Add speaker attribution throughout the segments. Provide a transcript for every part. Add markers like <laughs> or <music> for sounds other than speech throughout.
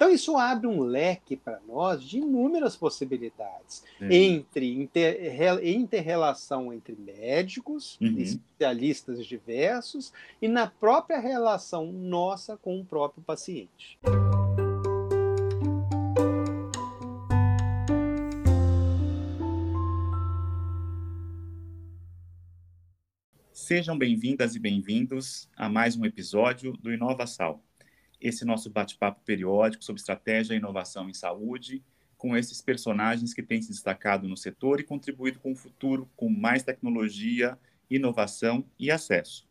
Speaker 1: Então, isso abre um leque para nós de inúmeras possibilidades entre inter, inter-relação entre médicos, uhum. especialistas diversos, e na própria relação nossa com o próprio paciente.
Speaker 2: Sejam bem-vindas e bem-vindos a mais um episódio do InovaSal. Esse nosso bate-papo periódico sobre estratégia e inovação em saúde, com esses personagens que têm se destacado no setor e contribuído com o futuro com mais tecnologia, inovação e acesso.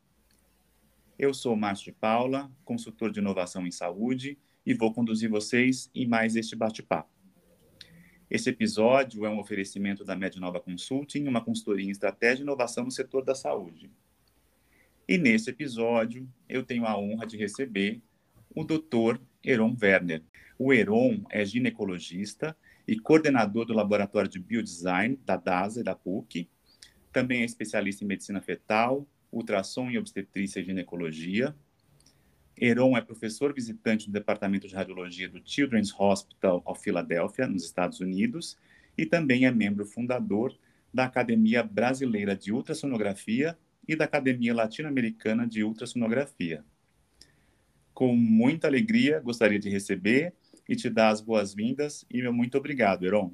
Speaker 2: Eu sou Márcio de Paula, consultor de inovação em saúde, e vou conduzir vocês em mais este bate-papo. Esse episódio é um oferecimento da Mednova Consulting, uma consultoria em estratégia e inovação no setor da saúde. E nesse episódio, eu tenho a honra de receber o Dr. Heron Werner. O Heron é ginecologista e coordenador do Laboratório de Biodesign da DASA e da PUC. Também é especialista em medicina fetal, ultrassom e obstetrícia e ginecologia. Heron é professor visitante do Departamento de Radiologia do Children's Hospital of Philadelphia, nos Estados Unidos, e também é membro fundador da Academia Brasileira de Ultrassonografia e da Academia Latino-Americana de Ultrassonografia. Com muita alegria, gostaria de receber e te dar as boas-vindas e meu muito obrigado, Heron.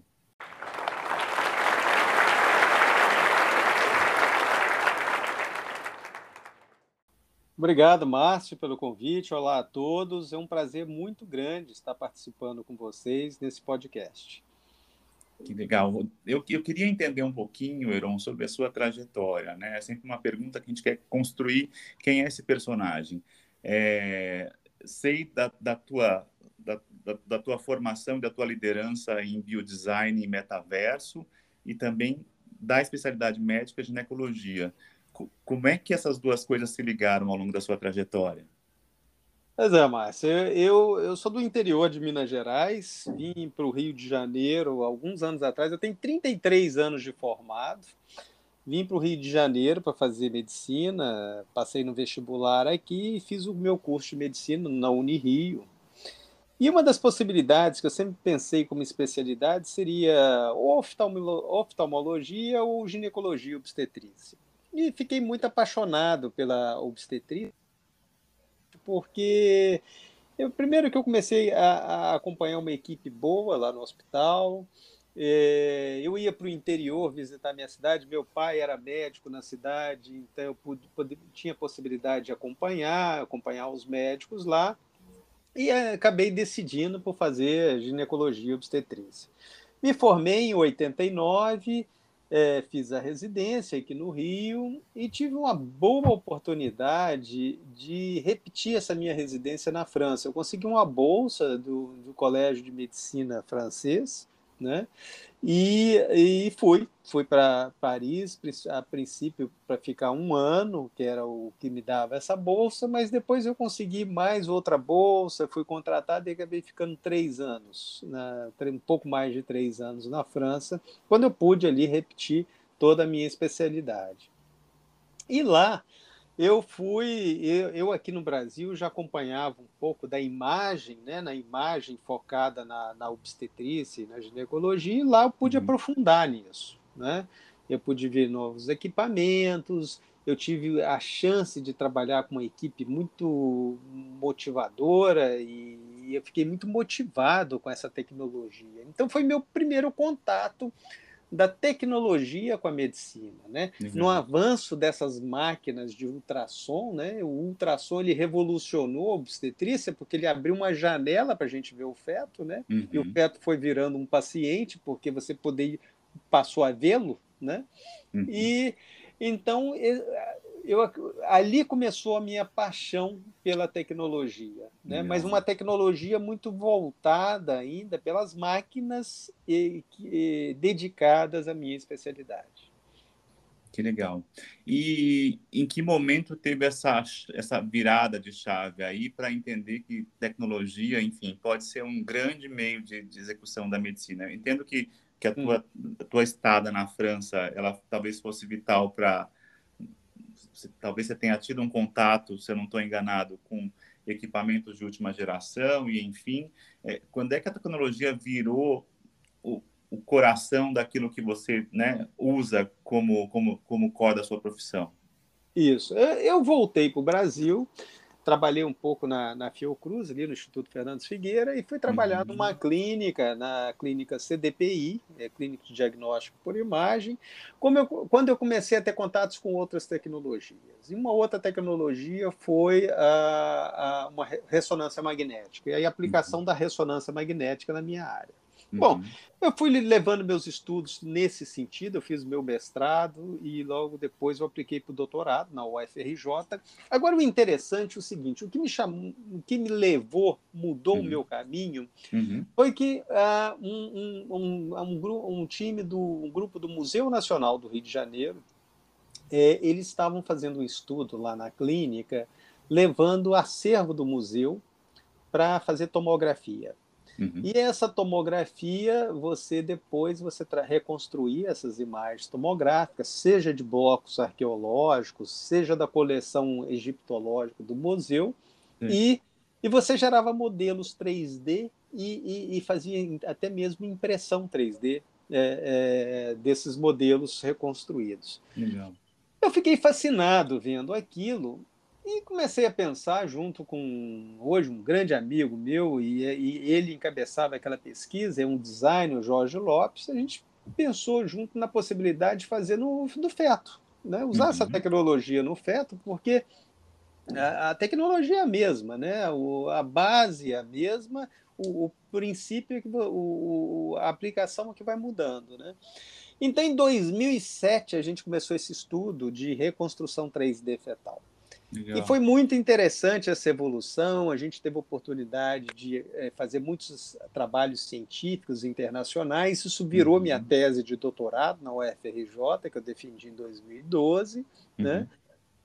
Speaker 1: Obrigado, Márcio, pelo convite. Olá a todos. É um prazer muito grande estar participando com vocês nesse podcast.
Speaker 2: Que legal. Eu, eu queria entender um pouquinho, Heron, sobre a sua trajetória. Né? É sempre uma pergunta que a gente quer construir quem é esse personagem. É, sei da, da tua, da, da, da, tua formação, da tua liderança em biodesign e metaverso e também da especialidade médica ginecologia. Como é que essas duas coisas se ligaram ao longo da sua trajetória?
Speaker 1: Pois é, Márcio. Eu, eu sou do interior de Minas Gerais, vim para o Rio de Janeiro alguns anos atrás. Eu tenho 33 anos de formado. Vim para o Rio de Janeiro para fazer medicina, passei no vestibular aqui e fiz o meu curso de medicina na Unirio. E uma das possibilidades que eu sempre pensei como especialidade seria ou oftalmologia ou ginecologia obstetrícia. E fiquei muito apaixonado pela obstetrícia porque eu, primeiro que eu comecei a, a, acompanhar uma equipe boa lá no hospital, eu ia para o interior visitar minha cidade, meu pai era médico na cidade, então eu pude, pude, tinha possibilidade de acompanhar, acompanhar os médicos lá, e acabei decidindo por fazer ginecologia obstetrícia. Me formei em 89, é, fiz a residência aqui no Rio e tive uma boa oportunidade de repetir essa minha residência na França. Eu consegui uma bolsa do, do Colégio de Medicina francês, né? E, e fui, fui para Paris, a princípio para ficar um ano, que era o que me dava essa bolsa, mas depois eu consegui mais outra bolsa, fui contratado e acabei ficando três anos, né, um pouco mais de três anos na França, quando eu pude ali repetir toda a minha especialidade. E lá eu fui, eu, eu, aqui no Brasil já acompanhava um pouco da imagem, né, na imagem focada na, na obstetrícia e na ginecologia, e lá eu pude uhum. aprofundar nisso. Né? Eu pude ver novos equipamentos, eu tive a chance de trabalhar com uma equipe muito motivadora e, e eu fiquei muito motivado com essa tecnologia. Então foi meu primeiro contato da tecnologia com a medicina, né? Uhum. No avanço dessas máquinas de ultrassom, né? O ultrassom ele revolucionou a obstetrícia porque ele abriu uma janela para a gente ver o feto, né? Uhum. E o uhum. feto foi virando um paciente porque você poderia passou a vê-lo, né? Uhum. E então eu, ali começou a minha paixão pela tecnologia, né? mas uma tecnologia muito voltada ainda pelas máquinas e, e, dedicadas à minha especialidade.
Speaker 2: Que legal. E em que momento teve essa, essa virada de chave aí para entender que tecnologia, enfim, pode ser um grande meio de, de execução da medicina? Eu entendo que, que a, tua, hum. a tua estada na França, ela talvez fosse vital para você, talvez você tenha tido um contato, se eu não estou enganado, com equipamentos de última geração e, enfim, é, quando é que a tecnologia virou o, o coração daquilo que você né, usa como, como, como core da sua profissão?
Speaker 1: Isso. Eu voltei para o Brasil, trabalhei um pouco na, na Fiocruz, ali no Instituto Fernandes Figueira, e fui trabalhar uhum. numa clínica, na clínica CDPI, é, Clínica de Diagnóstico por Imagem, como eu, quando eu comecei a ter contatos com outras tecnologias. E uma outra tecnologia foi a, a uma ressonância magnética, e a aplicação uhum. da ressonância magnética na minha área. Uhum. Bom, eu fui levando meus estudos nesse sentido, eu fiz meu mestrado e logo depois eu apliquei para o doutorado na UFRJ. Agora, o interessante é o seguinte: o que me chamou, o que me levou, mudou uhum. o meu caminho, uhum. foi que uh, um, um, um, um, time do um grupo do Museu Nacional do Rio de Janeiro, é, eles estavam fazendo um estudo lá na clínica, levando o acervo do museu para fazer tomografia. Uhum. E essa tomografia, você depois você reconstruir essas imagens tomográficas, seja de blocos arqueológicos, seja da coleção egiptológica do museu, e, e você gerava modelos 3D e, e, e fazia até mesmo impressão 3D é, é, desses modelos reconstruídos. Legal. Eu fiquei fascinado vendo aquilo e comecei a pensar, junto com hoje um grande amigo meu, e, e ele encabeçava aquela pesquisa, é um designer, o Jorge Lopes, a gente pensou junto na possibilidade de fazer no, no feto, né? usar uhum. essa tecnologia no feto, porque a, a tecnologia é a mesma, né? o, a base é a mesma, o, o princípio, é que, o, a aplicação é que vai mudando. Né? Então, em 2007, a gente começou esse estudo de reconstrução 3D fetal. Legal. E foi muito interessante essa evolução. A gente teve oportunidade de é, fazer muitos trabalhos científicos internacionais. Isso virou uhum. minha tese de doutorado na UFRJ, que eu defendi em 2012. Né? Uhum. Né?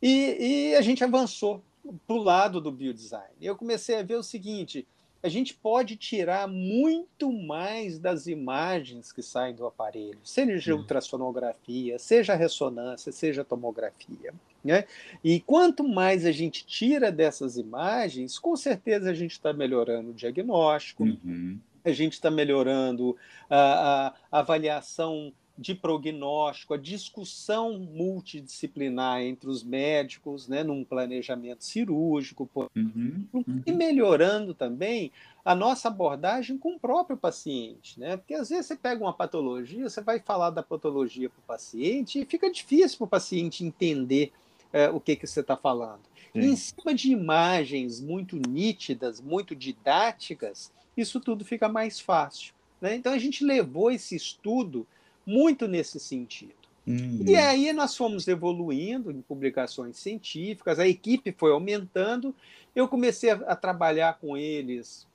Speaker 1: E, e a gente avançou para o lado do biodesign. Eu comecei a ver o seguinte: a gente pode tirar muito mais das imagens que saem do aparelho, seja uhum. ultrassonografia, seja ressonância, seja tomografia. Né? E quanto mais a gente tira dessas imagens, com certeza a gente está melhorando o diagnóstico, uhum. a gente está melhorando a, a, avaliação de prognóstico, a discussão multidisciplinar entre os médicos, né, num planejamento cirúrgico, uhum, uhum. e melhorando também a nossa abordagem com o próprio paciente, né? Porque às vezes você pega uma patologia, você vai falar da patologia para o paciente e fica difícil para o paciente entender é, o que, que você está falando. E em cima de imagens muito nítidas, muito didáticas, isso tudo fica mais fácil. Né? Então a gente levou esse estudo muito nesse sentido. Uhum. E aí nós fomos evoluindo em publicações científicas, a equipe foi aumentando, eu comecei a, a trabalhar com eles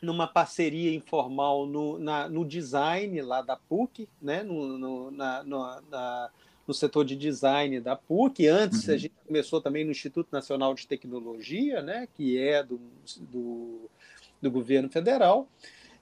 Speaker 1: numa parceria informal no, na, no design lá da PUC, né? no, no na, no, na no setor de design da PUC. Antes uhum. a gente começou também no Instituto Nacional de Tecnologia, né, que é do, do, do governo federal.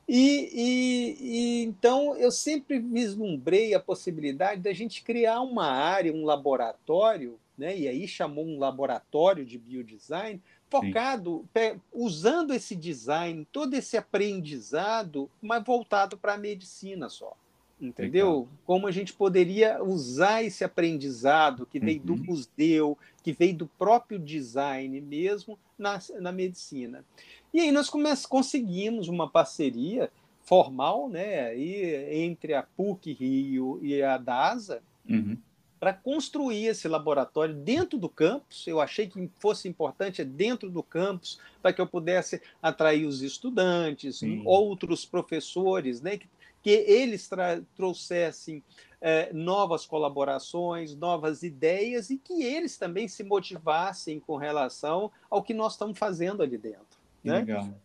Speaker 1: E, e, e, então eu sempre vislumbrei a possibilidade da gente criar uma área, um laboratório, né, e aí chamou um laboratório de biodesign, focado, Sim. usando esse design, todo esse aprendizado, mas voltado para a medicina só entendeu? Como a gente poderia usar esse aprendizado que veio uhum. do museu, que veio do próprio design mesmo na, na medicina. E aí nós conseguimos uma parceria formal, né, e, entre a PUC Rio e a DASA, uhum. para construir esse laboratório dentro do campus. Eu achei que fosse importante é dentro do campus, para que eu pudesse atrair os estudantes, Sim. outros professores, né, que que eles trouxessem é, novas colaborações, novas ideias e que eles também se motivassem com relação ao que nós estamos fazendo ali dentro. Né?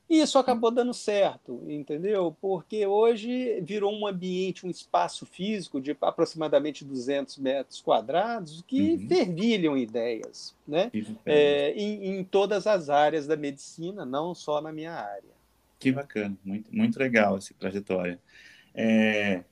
Speaker 1: E isso acabou dando certo, entendeu? Porque hoje virou um ambiente, um espaço físico de aproximadamente 200 metros quadrados que uhum. fervilham ideias, né? É, em, em todas as áreas da medicina, não só na minha área.
Speaker 2: Que bacana, muito, muito legal essa trajetória. É,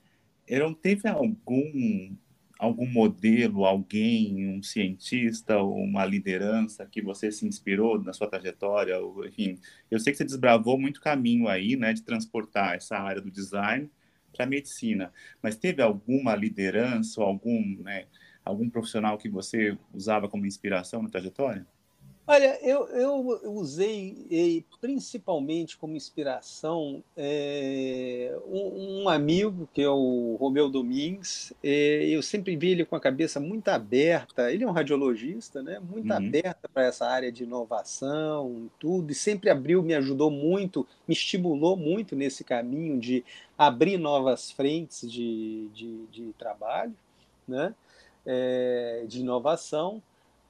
Speaker 2: não teve algum algum modelo, alguém, um cientista, uma liderança que você se inspirou na sua trajetória? Ou, enfim, eu sei que você desbravou muito caminho aí, né, de transportar essa área do design para a medicina, mas teve alguma liderança algum, né, algum profissional que você usava como inspiração na trajetória?
Speaker 1: Olha, eu, eu usei principalmente como inspiração é, um, um, amigo, que é o Romeu Domingues. É, eu sempre vi ele com a cabeça muito aberta. Ele é um radiologista, né? Muito uhum. aberta para essa área de inovação, tudo, e sempre abriu, me ajudou muito, me estimulou muito nesse caminho de abrir novas frentes de, de, de trabalho, né? É, de inovação.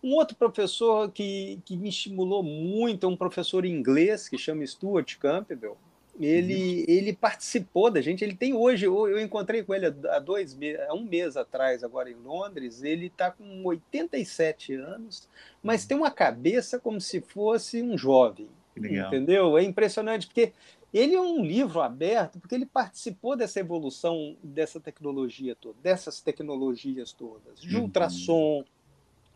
Speaker 1: Um outro professor que, que me estimulou muito é um professor inglês que chama Stuart Campbell. Ele, uhum. ele participou da gente. Ele tem hoje, eu encontrei com ele há dois há um mês atrás, agora em Londres. Ele está com 87 anos, mas uhum. tem uma cabeça como se fosse um jovem. Entendeu? É impressionante, porque ele é um livro aberto, porque ele participou dessa evolução dessa tecnologia toda, dessas tecnologias todas, de uhum. ultrassom,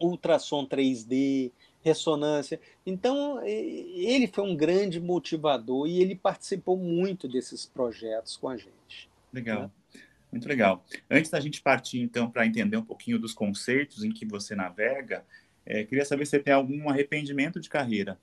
Speaker 1: ultrassom 3D, ressonância. Então, ele foi um grande motivador e ele participou muito desses projetos com a gente.
Speaker 2: Legal. Né? Muito legal. Antes da gente partir, então, para entender um pouquinho dos conceitos em que você navega, é, queria saber se você tem algum arrependimento de carreira.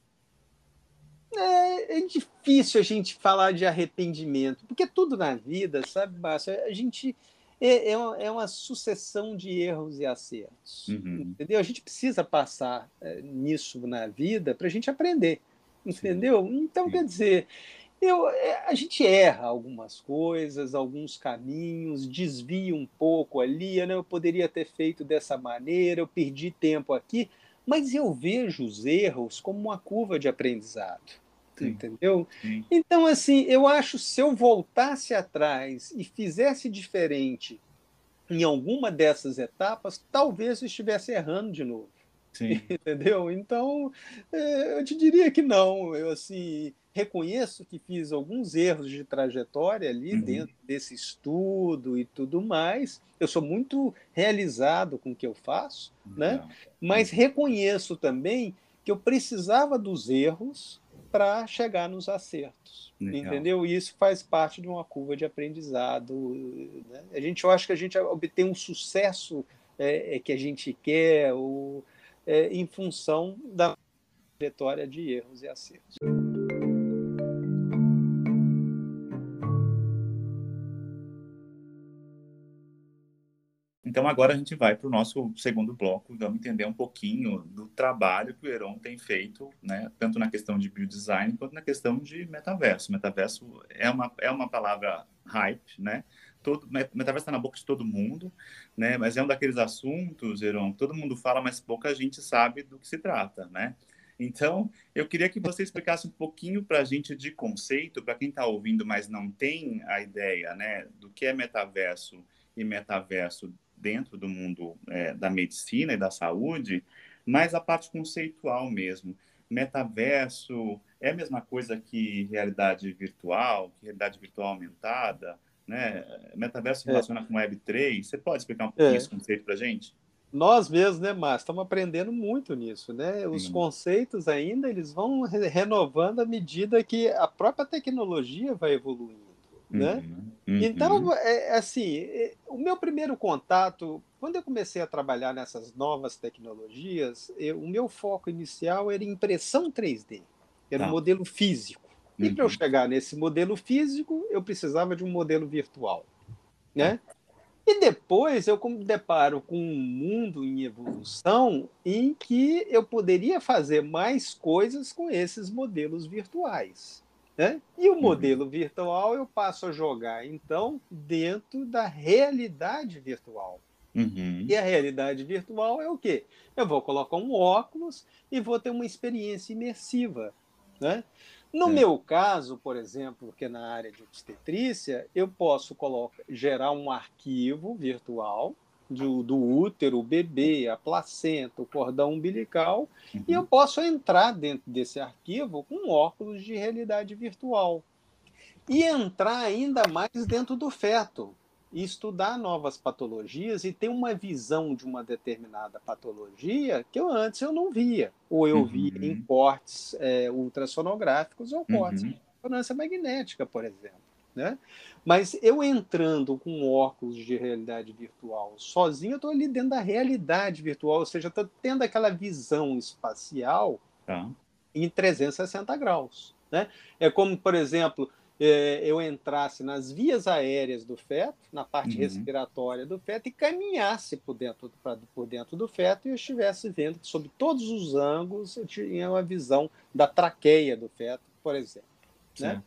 Speaker 1: É, é, difícil a gente falar de arrependimento, porque tudo na vida, sabe, Márcio, a gente é, é, uma, é uma sucessão de erros e acertos. Uhum. Entendeu? A gente precisa passar é, nisso na vida para a gente aprender. Entendeu? Sim. Então, Sim. quer dizer, eu, é, a gente erra algumas coisas, alguns caminhos, desvia um pouco ali, né? eu poderia ter feito dessa maneira, eu perdi tempo aqui, mas eu vejo os erros como uma curva de aprendizado. Sim. entendeu? Sim. Então, assim, eu acho se eu voltasse atrás e fizesse diferente em alguma dessas etapas, talvez eu estivesse errando de novo. Sim. <laughs> Entendeu? Então, é, eu te diria que não. Eu, assim, reconheço que fiz alguns erros de trajetória ali uhum. dentro desse estudo e tudo mais. Eu sou muito realizado com o que eu faço, né? Mas reconheço também que eu precisava dos erros para chegar nos acertos. Legal. Entendeu? E isso faz parte de uma curva de aprendizado. Né? A gente eu acho que a gente obtém um sucesso é, é, que a gente quer ou, é, em função da trajetória de erros e acertos.
Speaker 2: Então, agora a gente vai para o nosso segundo bloco, vamos entender um pouquinho do trabalho que o Heron tem feito, né, tanto na questão de biodesign quanto na questão de metaverso. Metaverso é uma, é uma palavra hype, né? Todo, metaverso está na boca de todo mundo, né? Mas é um daqueles assuntos, Heron, todo mundo fala, mas pouca gente sabe do que se trata, né? Então, eu queria que você explicasse um pouquinho para a gente de conceito, para quem está ouvindo, mas não tem a ideia, né, do que é metaverso e metaverso dentro do mundo é, da medicina e da saúde, mas a parte conceitual mesmo. Metaverso é a mesma coisa que realidade virtual, que realidade virtual aumentada, né? Metaverso se é. relaciona é. com Web3. Você pode explicar um pouquinho é. esse conceito para a gente?
Speaker 1: Nós mesmos, né, Márcio, estamos aprendendo muito nisso, né? Os Sim. conceitos ainda, eles vão renovando à medida que a própria tecnologia vai evoluindo né? Uhum, uhum. Então, é, é, assim, é, o meu primeiro contato, quando eu comecei a trabalhar nessas novas tecnologias, eu, o meu foco inicial era impressão 3D, era um tá. modelo físico. E para eu uhum. chegar nesse modelo físico, eu precisava de um modelo virtual, né? E depois eu me deparo com um mundo em evolução em que eu poderia fazer mais coisas com esses modelos virtuais. Né? E o uhum. modelo uhum. virtual eu passo a jogar, então, dentro da realidade virtual. Uhum. E a realidade virtual é o quê? Eu vou colocar um óculos e vou ter uma experiência imersiva. Né? No é. meu caso, por exemplo, que é na área de obstetrícia, eu posso colocar, gerar um arquivo virtual do, do útero, o bebê, a placenta, o cordão umbilical, uhum. e eu posso entrar dentro desse arquivo com óculos de realidade virtual. E entrar ainda mais dentro do feto. e estudar novas patologias e ter uma visão de uma determinada patologia que eu antes eu não via, ou eu uhum. via em cortes é, ultrassonográficos ou cortes uhum. de ressonância magnética, por exemplo. Né? Mas eu entrando com óculos de realidade virtual sozinho, eu estou ali dentro da realidade virtual, ou seja, estou tendo aquela visão espacial tá. em 360 graus. Né? É como, por exemplo, é, eu entrasse nas vias aéreas do feto, na parte uhum. respiratória do feto, e caminhasse por dentro, pra, por dentro do feto e eu estivesse vendo que, sob todos os ângulos, eu tinha uma visão da traqueia do feto, por exemplo. Né?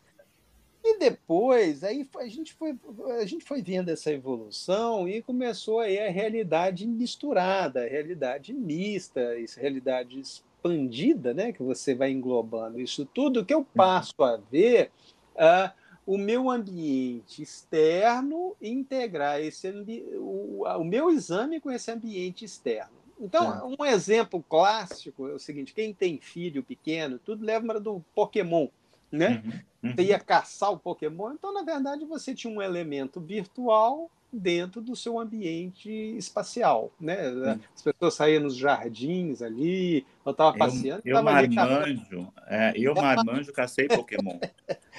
Speaker 1: E depois, aí a gente, foi, a gente foi vendo essa evolução e começou aí a realidade misturada, a realidade mista, isso, realidade expandida, né? que você vai englobando isso tudo, que eu passo a ver uh, o meu ambiente externo e integrar esse o, o meu exame com esse ambiente externo. Então, é. um exemplo clássico é o seguinte: quem tem filho pequeno, tudo leva do Pokémon, né? Uhum, uhum. Você ia caçar o Pokémon, então, na verdade, você tinha um elemento virtual dentro do seu ambiente espacial, né? Hum. As pessoas saíam nos jardins ali, eu estava passeando.
Speaker 2: Eu, eu marmanjo, é, eu marmanjo cacei Pokémon.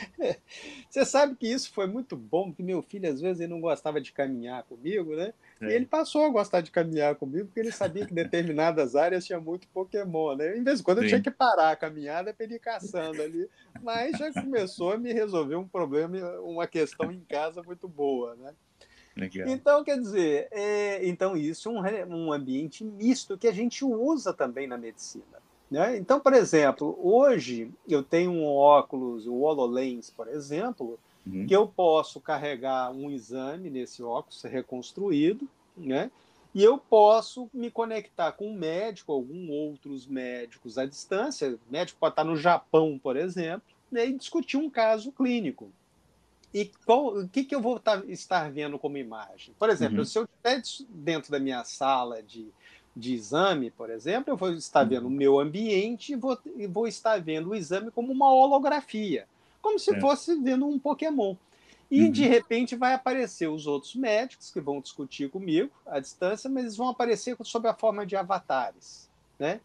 Speaker 2: <laughs>
Speaker 1: Você sabe que isso foi muito bom, que meu filho às vezes ele não gostava de caminhar comigo, né? É. E ele passou a gostar de caminhar comigo porque ele sabia que determinadas áreas tinha muito Pokémon, né? Em vez de quando Sim. eu tinha que parar a caminhada para ele ir caçando ali, mas já começou a me resolver um problema, uma questão em casa muito boa, né? Legal. Então, quer dizer, é, então isso é um, um ambiente misto que a gente usa também na medicina. Né? Então, por exemplo, hoje eu tenho um óculos, o HoloLens, por exemplo, uhum. que eu posso carregar um exame nesse óculos, reconstruído, né? e eu posso me conectar com um médico, algum outros médicos à distância, o médico pode estar no Japão, por exemplo, né? e discutir um caso clínico. E qual, o que, que eu vou tá, estar vendo como imagem? Por exemplo, uhum. se eu estiver dentro da minha sala de, de exame, por exemplo, eu vou estar vendo o uhum. meu ambiente e vou, vou estar vendo o exame como uma holografia, como se é. fosse vendo um Pokémon. E, uhum. de repente, vai aparecer os outros médicos que vão discutir comigo à distância, mas eles vão aparecer sob a forma de avatares. Né?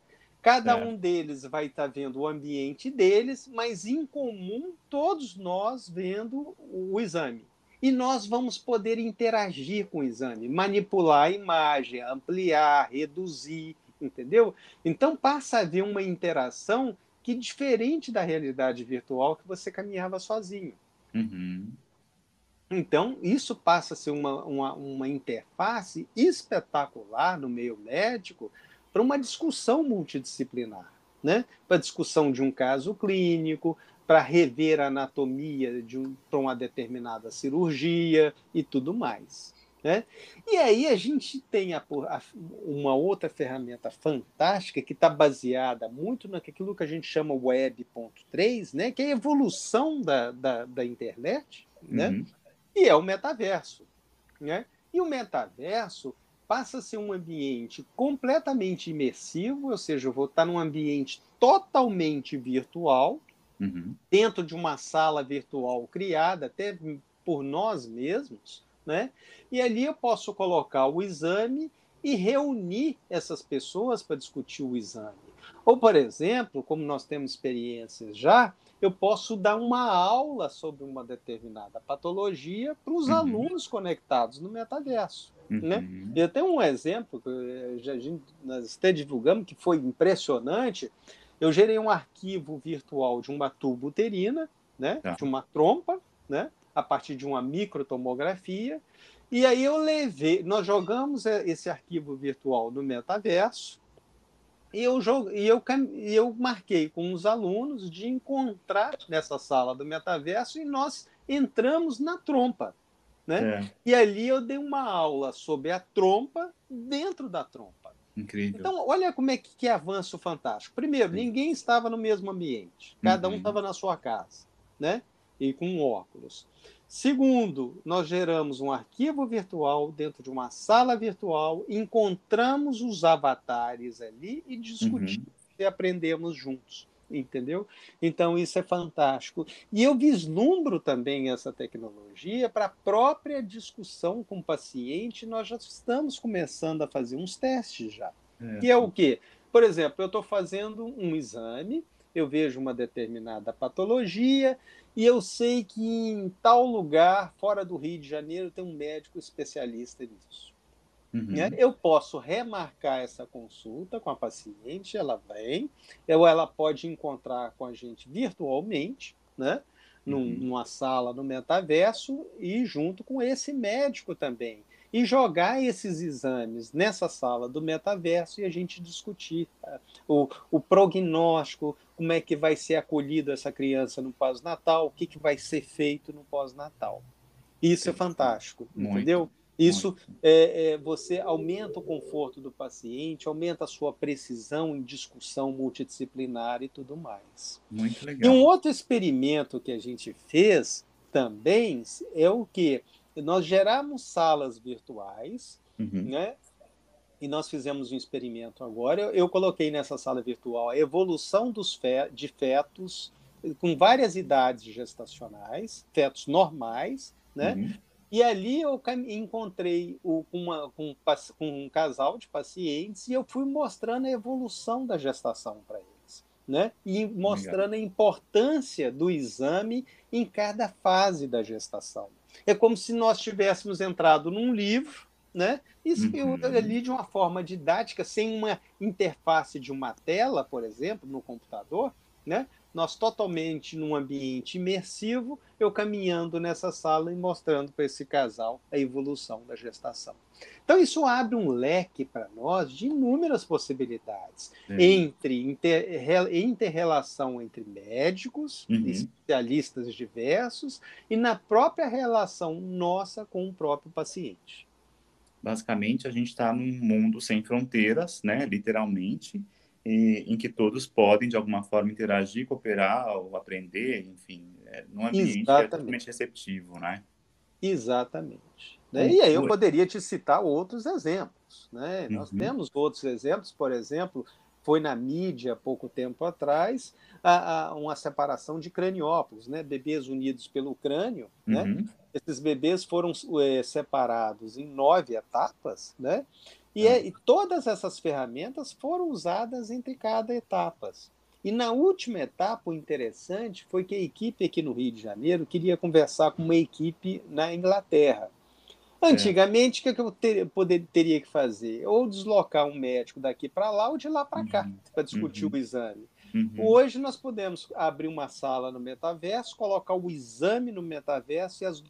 Speaker 1: Cada é. um deles vai estar tá vendo o ambiente deles, mas em comum todos nós vendo o exame. E nós vamos poder interagir com o exame, manipular a imagem, ampliar, reduzir, entendeu? Então passa a haver uma interação que é diferente da realidade virtual que você caminhava sozinho. Uhum. Então, isso passa a ser uma, uma, uma interface espetacular no meio médico, para uma discussão multidisciplinar, né? para a discussão de um caso clínico, para rever a anatomia de um, para uma determinada cirurgia e tudo mais. Né? E aí a gente tem a, a, uma outra ferramenta fantástica que está baseada muito naquilo que a gente chama Web.3, né? que é a evolução da, da, da internet, né? Uhum. e é o metaverso. Né? E o metaverso passa a ser um ambiente completamente imersivo, ou seja, eu vou estar num ambiente totalmente virtual, uhum. dentro de uma sala virtual criada até por nós mesmos, né? E ali eu posso colocar o exame e reunir essas pessoas para discutir o exame. Ou, por exemplo, como nós temos experiências já, eu posso dar uma aula sobre uma determinada patologia para os uhum. alunos conectados no metaverso. Né? Uhum. Né? E até um exemplo que eh, já, nós até divulgamos que foi impressionante. Eu gerei um arquivo virtual de uma tuba uterina, né? Tá. de uma trompa, né? a partir de uma microtomografia. E aí eu levei, nós jogamos eh, esse arquivo virtual no metaverso e eu, jogo, e eu, e eu marquei com os alunos de encontrar nessa sala do metaverso e nós entramos na trompa. Né? É. E ali eu dei uma aula sobre a trompa dentro da trompa. Incrível. Então, olha como é que, que é avanço fantástico. Primeiro, Sim. ninguém estava no mesmo ambiente, cada uhum. um estava na sua casa, né? E com óculos. Segundo, nós geramos um arquivo virtual dentro de uma sala virtual, encontramos os avatares ali e discutimos uhum. e aprendemos juntos. Entendeu? Então isso é fantástico. E eu vislumbro também essa tecnologia para a própria discussão com o paciente. Nós já estamos começando a fazer uns testes já. É. Que é o quê? Por exemplo, eu estou fazendo um exame, eu vejo uma determinada patologia e eu sei que em tal lugar, fora do Rio de Janeiro, tem um médico especialista nisso. Uhum. Né? Eu posso remarcar essa consulta com a paciente, ela vem, ou ela pode encontrar com a gente virtualmente, né? Num, uhum. numa sala no metaverso e junto com esse médico também. E jogar esses exames nessa sala do metaverso e a gente discutir tá? o, o prognóstico, como é que vai ser acolhida essa criança no pós-natal, o que, que vai ser feito no pós-natal. Isso é fantástico, Muito. entendeu? Isso é, é, você aumenta o conforto do paciente, aumenta a sua precisão em discussão multidisciplinar e tudo mais.
Speaker 2: Muito legal.
Speaker 1: E um outro experimento que a gente fez também é o que nós geramos salas virtuais, uhum. né? E nós fizemos um experimento agora. Eu, eu coloquei nessa sala virtual a evolução dos fe de fetos com várias idades gestacionais, fetos normais, né? Uhum e ali eu encontrei o, uma, com, com um casal de pacientes e eu fui mostrando a evolução da gestação para eles. Né? E mostrando a importância do exame em cada fase da gestação. É como se nós tivéssemos entrado num livro, né? Isso uhum. ali de uma forma didática, sem uma interface de uma tela, por exemplo, no computador, né? Nós totalmente num ambiente imersivo, eu caminhando nessa sala e mostrando para esse casal a evolução da gestação. Então, isso abre um leque para nós de inúmeras possibilidades uhum. entre inter, interrelação entre médicos, uhum. especialistas diversos, e na própria relação nossa com o próprio paciente.
Speaker 2: Basicamente, a gente está num mundo sem fronteiras, né? literalmente, em que todos podem, de alguma forma, interagir, cooperar ou aprender, enfim, é, num ambiente Exatamente. totalmente receptivo, né?
Speaker 1: Exatamente. Né? E aí eu poderia te citar outros exemplos. Né? Nós uhum. temos outros exemplos, por exemplo, foi na mídia há pouco tempo atrás a, a uma separação de craniópolis, né? bebês unidos pelo crânio. Né? Uhum. Né? Esses bebês foram é, separados em nove etapas, né? E, é, e todas essas ferramentas foram usadas entre cada etapa. E na última etapa, o interessante foi que a equipe aqui no Rio de Janeiro queria conversar com uma equipe na Inglaterra. Antigamente, o que, eu ter, poder, teria que fazer? Ou deslocar um médico daqui para lá ou de lá para cá, uhum. para discutir uhum. o exame. Uhum. Hoje nós podemos abrir uma sala no metaverso, colocar o exame no metaverso e as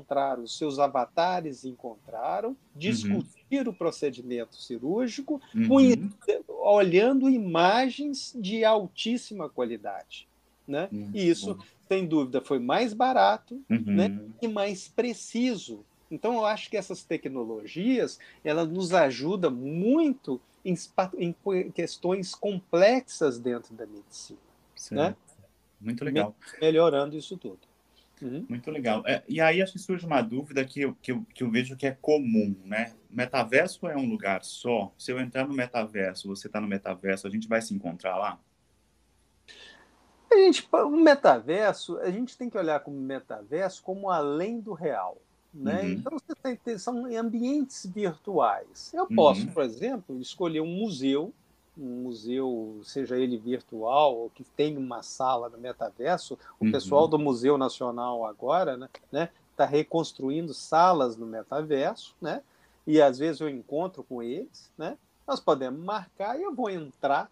Speaker 1: encontraram, os seus avatares encontraram, discutir uhum. o procedimento cirúrgico, uhum. olhando imagens de altíssima qualidade. Né? Uhum. E isso, sem dúvida, foi mais barato uhum. né? e mais preciso. Então, eu acho que essas tecnologias elas nos ajudam muito em, em questões complexas dentro da medicina. Né?
Speaker 2: Muito legal.
Speaker 1: melhorando isso tudo.
Speaker 2: Uhum. Muito legal. É, e aí acho que surge uma dúvida que eu, que, eu, que eu vejo que é comum, né? Metaverso é um lugar só? Se eu entrar no metaverso, você está no metaverso, a gente vai se encontrar lá?
Speaker 1: A gente, o metaverso, a gente tem que olhar como metaverso como além do real. Né? Uhum. Então, você tem, são ambientes virtuais. Eu posso, uhum. por exemplo, escolher um museu um museu, seja ele virtual ou que tem uma sala no metaverso, o uhum. pessoal do Museu Nacional agora, né, né, está reconstruindo salas no metaverso, né? E às vezes eu encontro com eles, né? Nós podemos marcar e eu vou entrar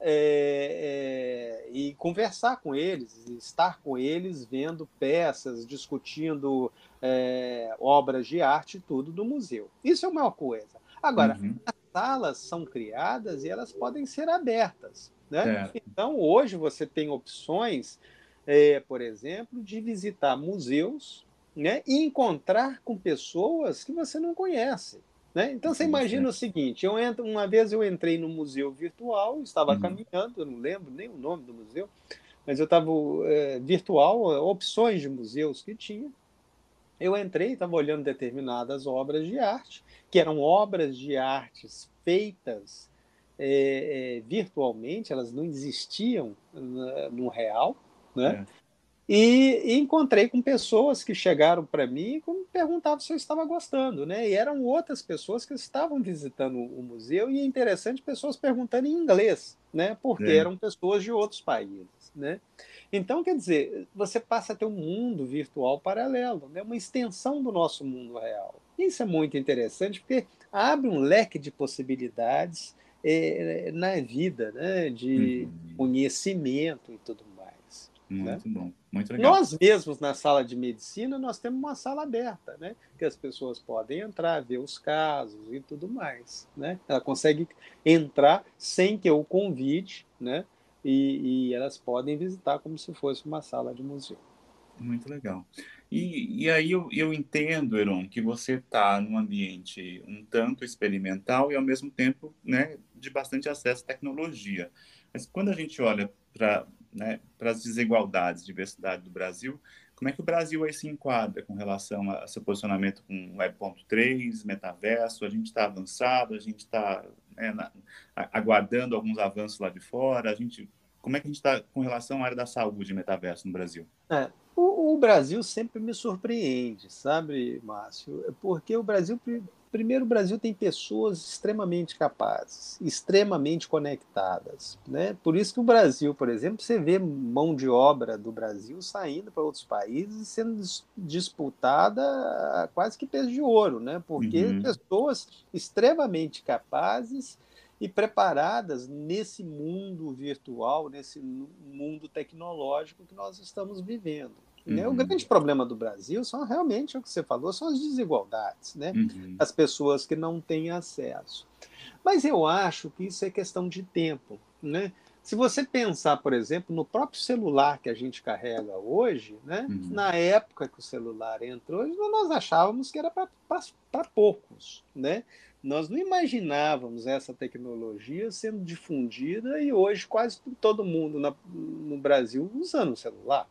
Speaker 1: é, é, e conversar com eles, estar com eles, vendo peças, discutindo é, obras de arte, tudo do museu. Isso é uma coisa. Agora, uhum salas são criadas e elas podem ser abertas. Né? Então, hoje você tem opções, é, por exemplo, de visitar museus né, e encontrar com pessoas que você não conhece. Né? Então, você imagina o seguinte: eu entro, uma vez eu entrei no museu virtual, estava uhum. caminhando, eu não lembro nem o nome do museu, mas eu estava é, virtual, opções de museus que tinha. Eu entrei, estava olhando determinadas obras de arte, que eram obras de artes feitas é, é, virtualmente, elas não existiam no real, né? É. E, e, encontrei com pessoas que chegaram para mim e perguntavam se eu estava gostando, né? E eram outras pessoas que estavam visitando o museu e é interessante pessoas perguntando em inglês, né? Porque é. eram pessoas de outros países, né? Então, quer dizer, você passa a ter um mundo virtual paralelo, né? uma extensão do nosso mundo real. Isso é muito interessante porque abre um leque de possibilidades é, na vida, né? de uhum. conhecimento e tudo mais.
Speaker 2: Né? Muito né? bom, muito legal.
Speaker 1: Nós mesmos, na sala de medicina, nós temos uma sala aberta, né? que as pessoas podem entrar, ver os casos e tudo mais. Né? Ela consegue entrar sem que eu convide, né? E, e elas podem visitar como se fosse uma sala de museu.
Speaker 2: Muito legal. E, e aí eu, eu entendo, Heron, que você está num ambiente um tanto experimental e ao mesmo tempo né, de bastante acesso à tecnologia. Mas quando a gente olha para né, as desigualdades, diversidade do Brasil, como é que o Brasil aí se enquadra com relação a seu posicionamento com Web.3, metaverso? A gente está avançado, a gente está né, aguardando alguns avanços lá de fora? A gente, como é que a gente está com relação à área da saúde metaverso no Brasil?
Speaker 1: É, o, o, Brasil sempre me surpreende, sabe, Márcio? Porque o Brasil, primeiro, o Brasil tem pessoas extremamente capazes, extremamente conectadas. Né? Por isso que o Brasil, por exemplo, você vê mão de obra do Brasil saindo para outros países e sendo disputada quase que peso de ouro, né? porque uhum. pessoas extremamente capazes e preparadas nesse mundo virtual, nesse mundo tecnológico que nós estamos vivendo. Né? Uhum. O grande problema do Brasil são realmente o que você falou, são as desigualdades, né? Uhum. as pessoas que não têm acesso. Mas eu acho que isso é questão de tempo. Né? Se você pensar, por exemplo, no próprio celular que a gente carrega hoje, né? Uhum. na época que o celular entrou, nós achávamos que era para poucos. Né? Nós não imaginávamos essa tecnologia sendo difundida e hoje quase todo mundo na, no Brasil usando o celular.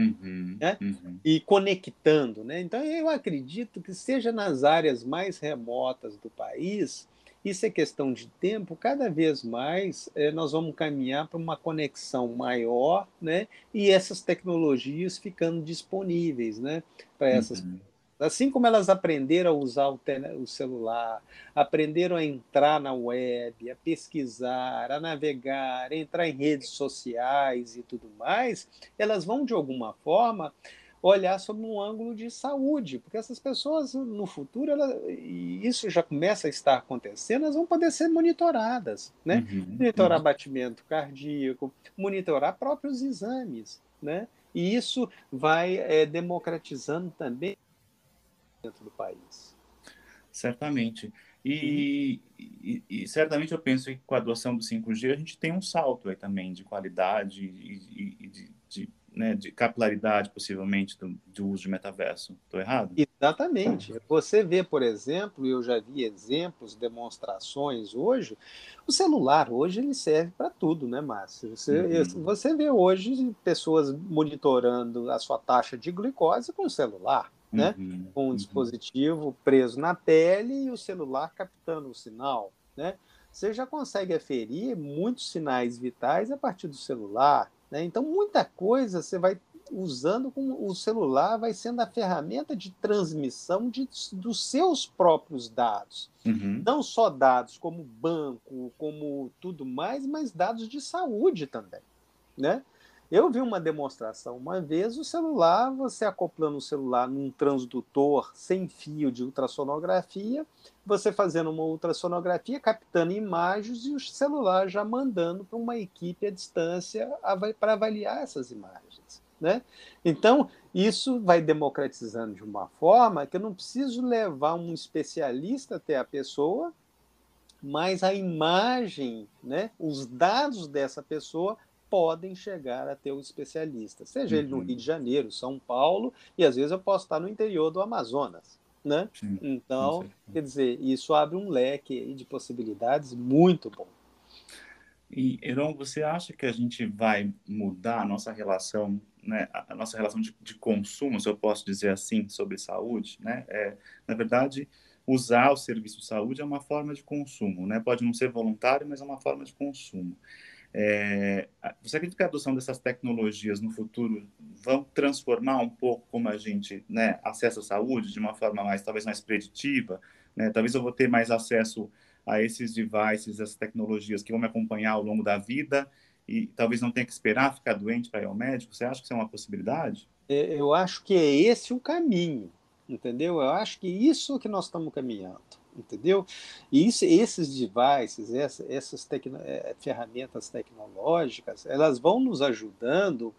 Speaker 1: Uhum, né? uhum. E conectando. Né? Então, eu acredito que, seja nas áreas mais remotas do país, isso é questão de tempo, cada vez mais é, nós vamos caminhar para uma conexão maior né? e essas tecnologias ficando disponíveis né? para essas uhum. Assim como elas aprenderam a usar o, o, celular, aprenderam a entrar na web, a pesquisar, a navegar, a entrar em redes sociais e tudo mais, elas vão, de alguma forma, olhar sob um ângulo de saúde, porque essas pessoas, no futuro, ela, e isso já começa a estar acontecendo, elas vão poder ser monitoradas, né? Uhum, monitorar uhum. batimento cardíaco, monitorar próprios exames, né? E isso vai é, democratizando também dentro do país.
Speaker 2: Certamente. E, e, e, certamente eu penso que com a adoção do 5G a gente tem um salto aí também de qualidade e, e de, de, né, de, capilaridade, possivelmente, do, do uso de metaverso. Estou errado?
Speaker 1: Exatamente. Você vê, por exemplo, eu já vi exemplos, demonstrações hoje, o celular hoje ele serve para tudo, né, Márcio? Você, uhum. você vê hoje pessoas monitorando a sua taxa de glicose com o celular né? Uhum, com um uhum. dispositivo preso na pele e o celular captando o sinal, né? Você já consegue aferir muitos sinais vitais a partir do celular, né? Então muita coisa você vai usando com o celular vai sendo a ferramenta de transmissão de, dos seus próprios dados. Uhum. Não só dados como banco, como tudo mais, mas dados de saúde também. Né? Eu vi uma demonstração uma vez, o celular, você acoplando o celular num transdutor sem fio de ultrassonografia, você fazendo uma ultrassonografia, captando imagens e o celular já mandando para uma equipe à distância para avaliar essas imagens. Né? Então, isso vai democratizando de uma forma que eu não preciso levar um especialista até a pessoa, mas a imagem, né, os dados dessa pessoa podem chegar a ter um especialista, seja uhum. ele no Rio de Janeiro, São Paulo, e às vezes eu posso estar no interior do Amazonas. Né? Sim, então, quer dizer, isso abre um leque de possibilidades muito bom.
Speaker 2: E, Heron, você acha que a gente vai mudar a nossa relação, né, a nossa relação de, de consumo, se eu posso dizer assim, sobre saúde? Né? É, na verdade, usar o serviço de saúde é uma forma de consumo, né? Pode não ser voluntário, mas é uma forma de consumo. É, você acredita que a adoção dessas tecnologias no futuro vão transformar um pouco como a gente né, acessa a saúde de uma forma mais, talvez mais preditiva? Né? Talvez eu vou ter mais acesso a esses devices, essas tecnologias que vão me acompanhar ao longo da vida e talvez não tenha que esperar ficar doente para ir ao médico? Você acha que isso é uma possibilidade?
Speaker 1: É, eu acho que é esse o caminho, entendeu? Eu acho que isso que nós estamos caminhando entendeu? E isso, esses devices, essa, essas tecno, é, ferramentas tecnológicas, elas vão nos ajudando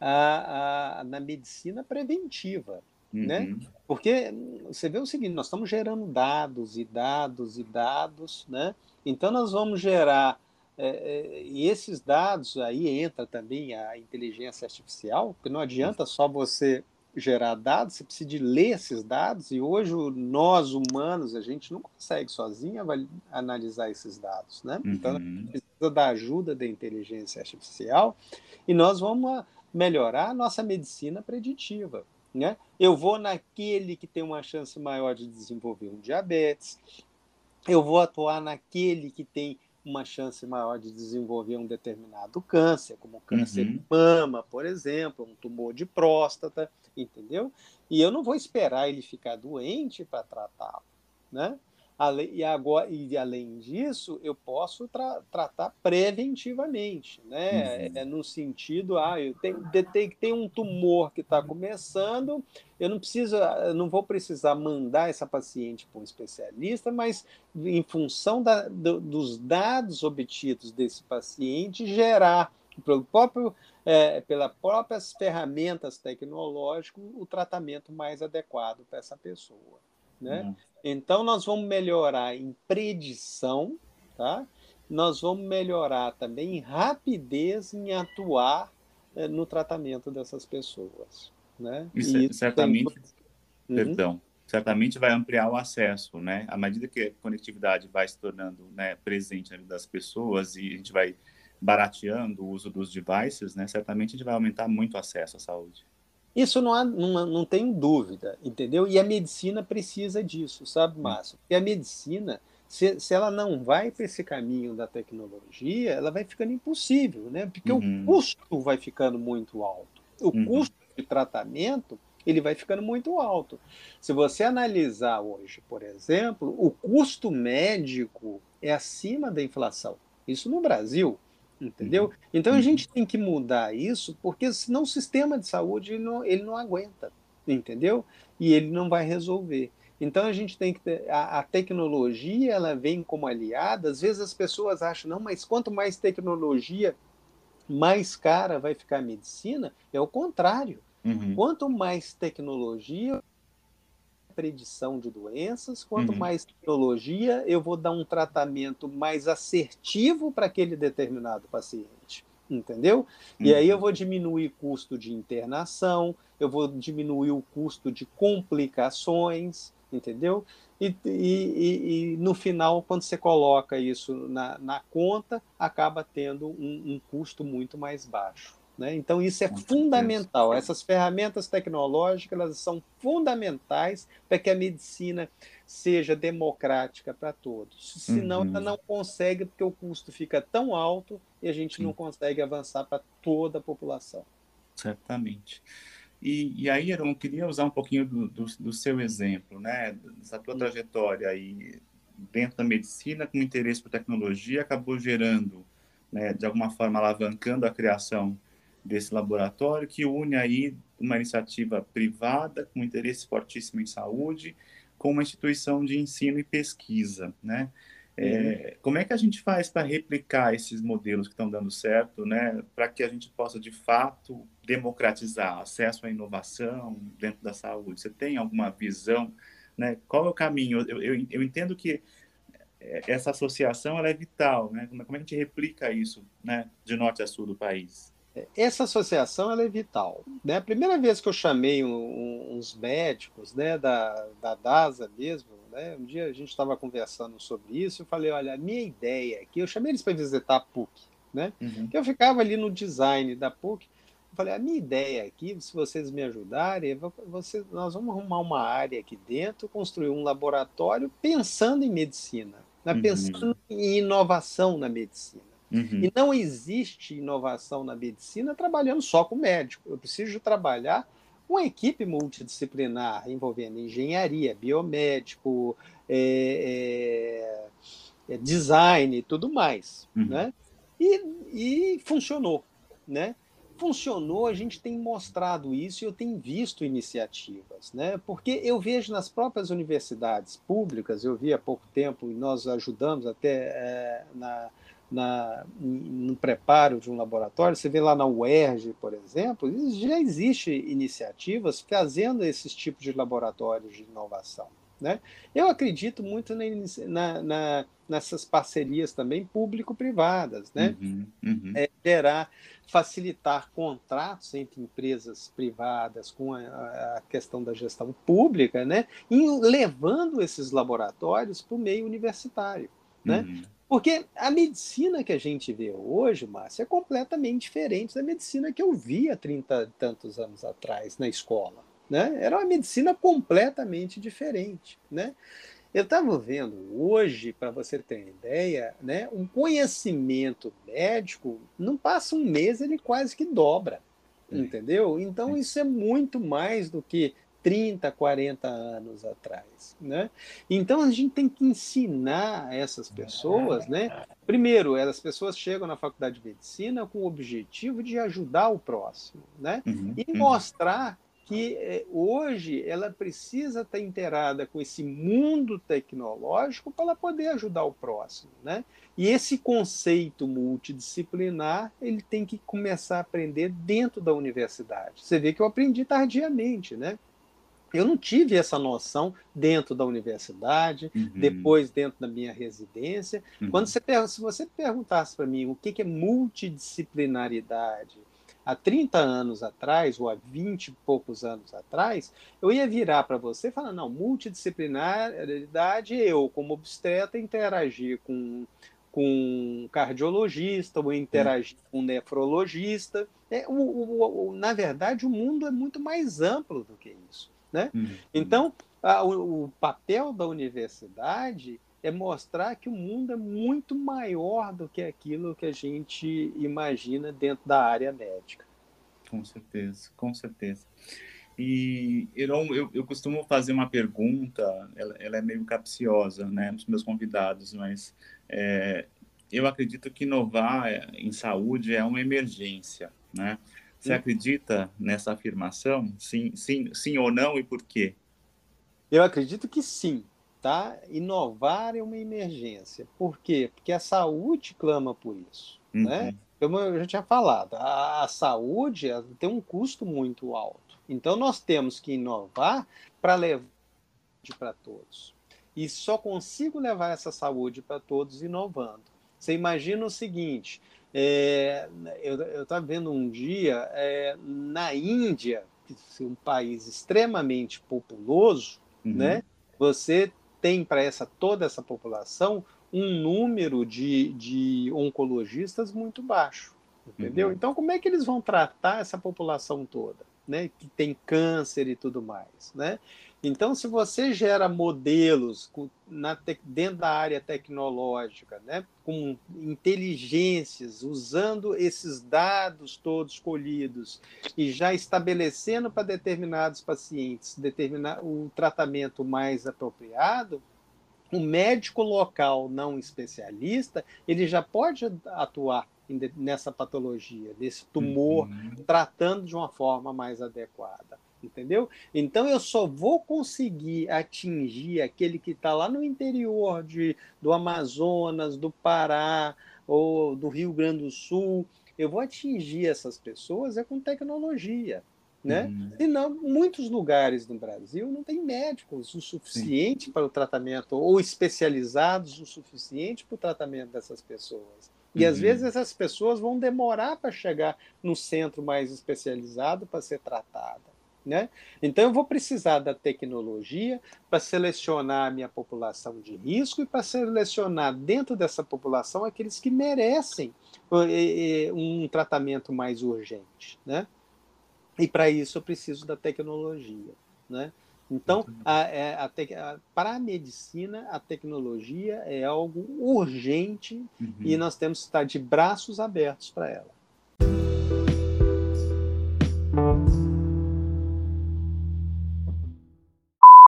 Speaker 1: a, a na medicina preventiva, né? uhum. né? Porque você vê o seguinte, nós estamos gerando dados e dados e dados, né? Então nós vamos gerar é, é, e esses dados aí entra também a inteligência artificial, porque não adianta só você gerar dados, você precisa de ler esses dados, e hoje nós, humanos, a gente não consegue sozinho analisar esses dados, né? Uhum. Então, a gente precisa da ajuda da inteligência artificial, e nós vamos melhorar a nossa medicina preditiva, né? Eu vou naquele que tem uma chance maior de desenvolver um diabetes, eu vou atuar naquele que tem uma chance maior de desenvolver um determinado câncer, como câncer uhum. de mama, por exemplo, um tumor de próstata, entendeu? E eu não vou esperar ele ficar doente para tratá-lo, né? E, agora, e além disso, eu posso tra tratar preventivamente, né? Uhum. É no sentido, ah, eu tenho, detectei um tumor que está começando, eu não preciso, eu não vou precisar mandar essa paciente para um especialista, mas em função da, do, dos dados obtidos desse paciente, gerar pelo próprio, é, pelas próprias ferramentas tecnológicas o tratamento mais adequado para essa pessoa. Né? Uhum. Então, nós vamos melhorar em predição, tá? nós vamos melhorar também em rapidez em atuar é, no tratamento dessas pessoas. Né?
Speaker 2: Isso, e certamente, tem... Uhum. perdão, certamente vai ampliar o acesso, né? À medida que a conectividade vai se tornando né, presente na vida das pessoas e a gente vai barateando o uso dos devices, né? Certamente a gente vai aumentar muito o acesso à saúde.
Speaker 1: Isso não, há, não, não tem dúvida, entendeu? E a medicina precisa disso, sabe, hum. Márcio? Porque a medicina, se, se ela não vai para esse caminho da tecnologia, ela vai ficando impossível, né? Porque uhum. o custo vai ficando muito alto. O uhum. custo de tratamento ele vai ficando muito alto. Se você analisar hoje, por exemplo, o custo médico é acima da inflação. Isso no Brasil entendeu? Uhum. Então a uhum. gente tem que mudar isso, porque senão o sistema de saúde ele não, ele não aguenta, entendeu? E ele não vai resolver. Então a gente tem que ter, a, a, tecnologia ela vem como aliada. Às vezes as pessoas acham não, mas quanto mais tecnologia, mais cara vai ficar a medicina. É o contrário. Uhum. Quanto mais tecnologia, predição de doenças, quanto uhum. mais tecnologia, eu vou dar um tratamento mais assertivo para aquele determinado paciente. Entendeu? Uhum. E aí eu uhum. vou diminuir o custo de internação, eu vou diminuir o custo de complicações, entendeu? E, e, e, e no final, quando você coloca isso na, na conta, acaba tendo um, um custo muito mais baixo. Né? Então, isso é fundamental. Essas ferramentas tecnológicas elas são fundamentais para que a medicina seja democrática para todos. Senão, uhum. ela não consegue, porque o custo fica tão alto e a gente Sim. não consegue avançar para toda a população.
Speaker 2: Certamente. E, e aí, eu queria usar um pouquinho do, do, do seu exemplo, né? dessa tua trajetória aí dentro da medicina, com interesse por tecnologia, acabou gerando, né, de alguma forma, alavancando a criação desse laboratório, que une aí uma iniciativa privada com interesse fortíssimo em saúde, com uma instituição de ensino e pesquisa, né? É, uhum. como é que a gente faz para replicar esses modelos que estão dando certo, né, para que a gente possa de fato democratizar acesso à inovação dentro da saúde? Você tem alguma visão, né? Qual é o caminho? Eu, eu, eu entendo que essa associação ela é vital, né? Como, como é que a gente replica isso, né, de norte a sul do país?
Speaker 1: Essa associação ela é vital. Né? A primeira vez que eu chamei um, uns médicos né, da, da DASA mesmo, né, um dia a gente estava conversando sobre isso, eu falei, olha, a minha ideia aqui, eu chamei eles para visitar a PUC, né? Uhum. eu ficava ali no design da PUC, falei, a minha ideia aqui, se vocês me ajudarem, você, nós vamos arrumar uma área aqui dentro, construir um laboratório pensando em medicina, né? uhum. pensando em inovação na medicina. Uhum. E não existe inovação na medicina trabalhando só com médico. Eu preciso trabalhar com uma equipe multidisciplinar envolvendo engenharia, biomédico, é, é, é design e tudo mais. Uhum. Né? E, e funcionou. Né? funcionou, a gente tem mostrado isso e eu tenho visto iniciativas, né? Porque eu vejo nas próprias universidades públicas, eu vi há pouco tempo e nós ajudamos até é, na, na, no preparo de um laboratório, você vê lá na UERJ, por exemplo, já existe iniciativas fazendo esses tipos de laboratórios de inovação. Né? Eu acredito muito na, na, nessas parcerias também público-privadas, né? Uhum, uhum. É, gerar, facilitar contratos entre empresas privadas com a, a questão da gestão pública, né? E levando esses laboratórios para o meio universitário, né? Uhum. Porque a medicina que a gente vê hoje, Márcia, é completamente diferente da medicina que eu vi há 30 e tantos anos atrás na escola. Né? Era uma medicina completamente diferente. Né? Eu estava vendo hoje, para você ter uma ideia, né, um conhecimento médico, não passa um mês, ele quase que dobra. Entendeu? Então, isso é muito mais do que 30, 40 anos atrás, né? Então a gente tem que ensinar essas pessoas, né? Primeiro, as pessoas chegam na faculdade de medicina com o objetivo de ajudar o próximo, né? Uhum, e uhum. mostrar que eh, hoje ela precisa estar inteirada com esse mundo tecnológico para ela poder ajudar o próximo, né? E esse conceito multidisciplinar ele tem que começar a aprender dentro da universidade. Você vê que eu aprendi tardiamente, né? Eu não tive essa noção dentro da universidade, uhum. depois dentro da minha residência. Uhum. Quando você se você perguntasse para mim o que, que é multidisciplinaridade, há 30 anos atrás, ou há 20 e poucos anos atrás, eu ia virar para você e falar: não, multidisciplinaridade, eu, como obstetra, interagir com, com um cardiologista, ou interagir com um nefrologista. É, o, o, o, na verdade, o mundo é muito mais amplo do que isso. Né? Uhum. Então, a, o, o papel da universidade é mostrar que o mundo é muito maior do que aquilo que a gente imagina dentro da área médica.
Speaker 2: Com certeza, com certeza. E Heron, eu, eu costumo fazer uma pergunta, ela, ela, é meio capciosa, né, os meus convidados, mas é, eu acredito que inovar em saúde é uma emergência, né? Você sim. acredita nessa afirmação? Sim, sim, sim ou não e por quê?
Speaker 1: Eu acredito que sim tá? Inovar é uma emergência. Por quê? Porque a saúde clama por isso, uhum. né? Como eu já tinha falado, a, a saúde tem um custo muito alto. Então nós temos que inovar para levar para todos. E só consigo levar essa saúde para todos inovando. Você imagina o seguinte: é, eu estava vendo um dia é, na Índia, um país extremamente populoso, uhum. né? Você tem para essa toda essa população um número de, de oncologistas muito baixo, entendeu? Uhum. Então, como é que eles vão tratar essa população toda, né? Que tem câncer e tudo mais, né? Então, se você gera modelos na, dentro da área tecnológica, né, com inteligências, usando esses dados todos colhidos e já estabelecendo para determinados pacientes determinar o tratamento mais apropriado, o médico local não especialista ele já pode atuar nessa patologia, nesse tumor, uhum. tratando de uma forma mais adequada entendeu? Então eu só vou conseguir atingir aquele que está lá no interior de, do Amazonas, do Pará ou do Rio Grande do Sul. Eu vou atingir essas pessoas é com tecnologia. Né? Uhum. Senão, muitos lugares no Brasil não tem médicos o suficiente Sim. para o tratamento, ou especializados o suficiente para o tratamento dessas pessoas. E uhum. às vezes essas pessoas vão demorar para chegar no centro mais especializado para ser tratada. Né? Então, eu vou precisar da tecnologia para selecionar a minha população de risco e para selecionar dentro dessa população aqueles que merecem um tratamento mais urgente. Né? E para isso eu preciso da tecnologia, né? Então, a, é, a, a, para a medicina, a tecnologia é algo urgente uhum. e nós temos que estar de braços abertos para ela.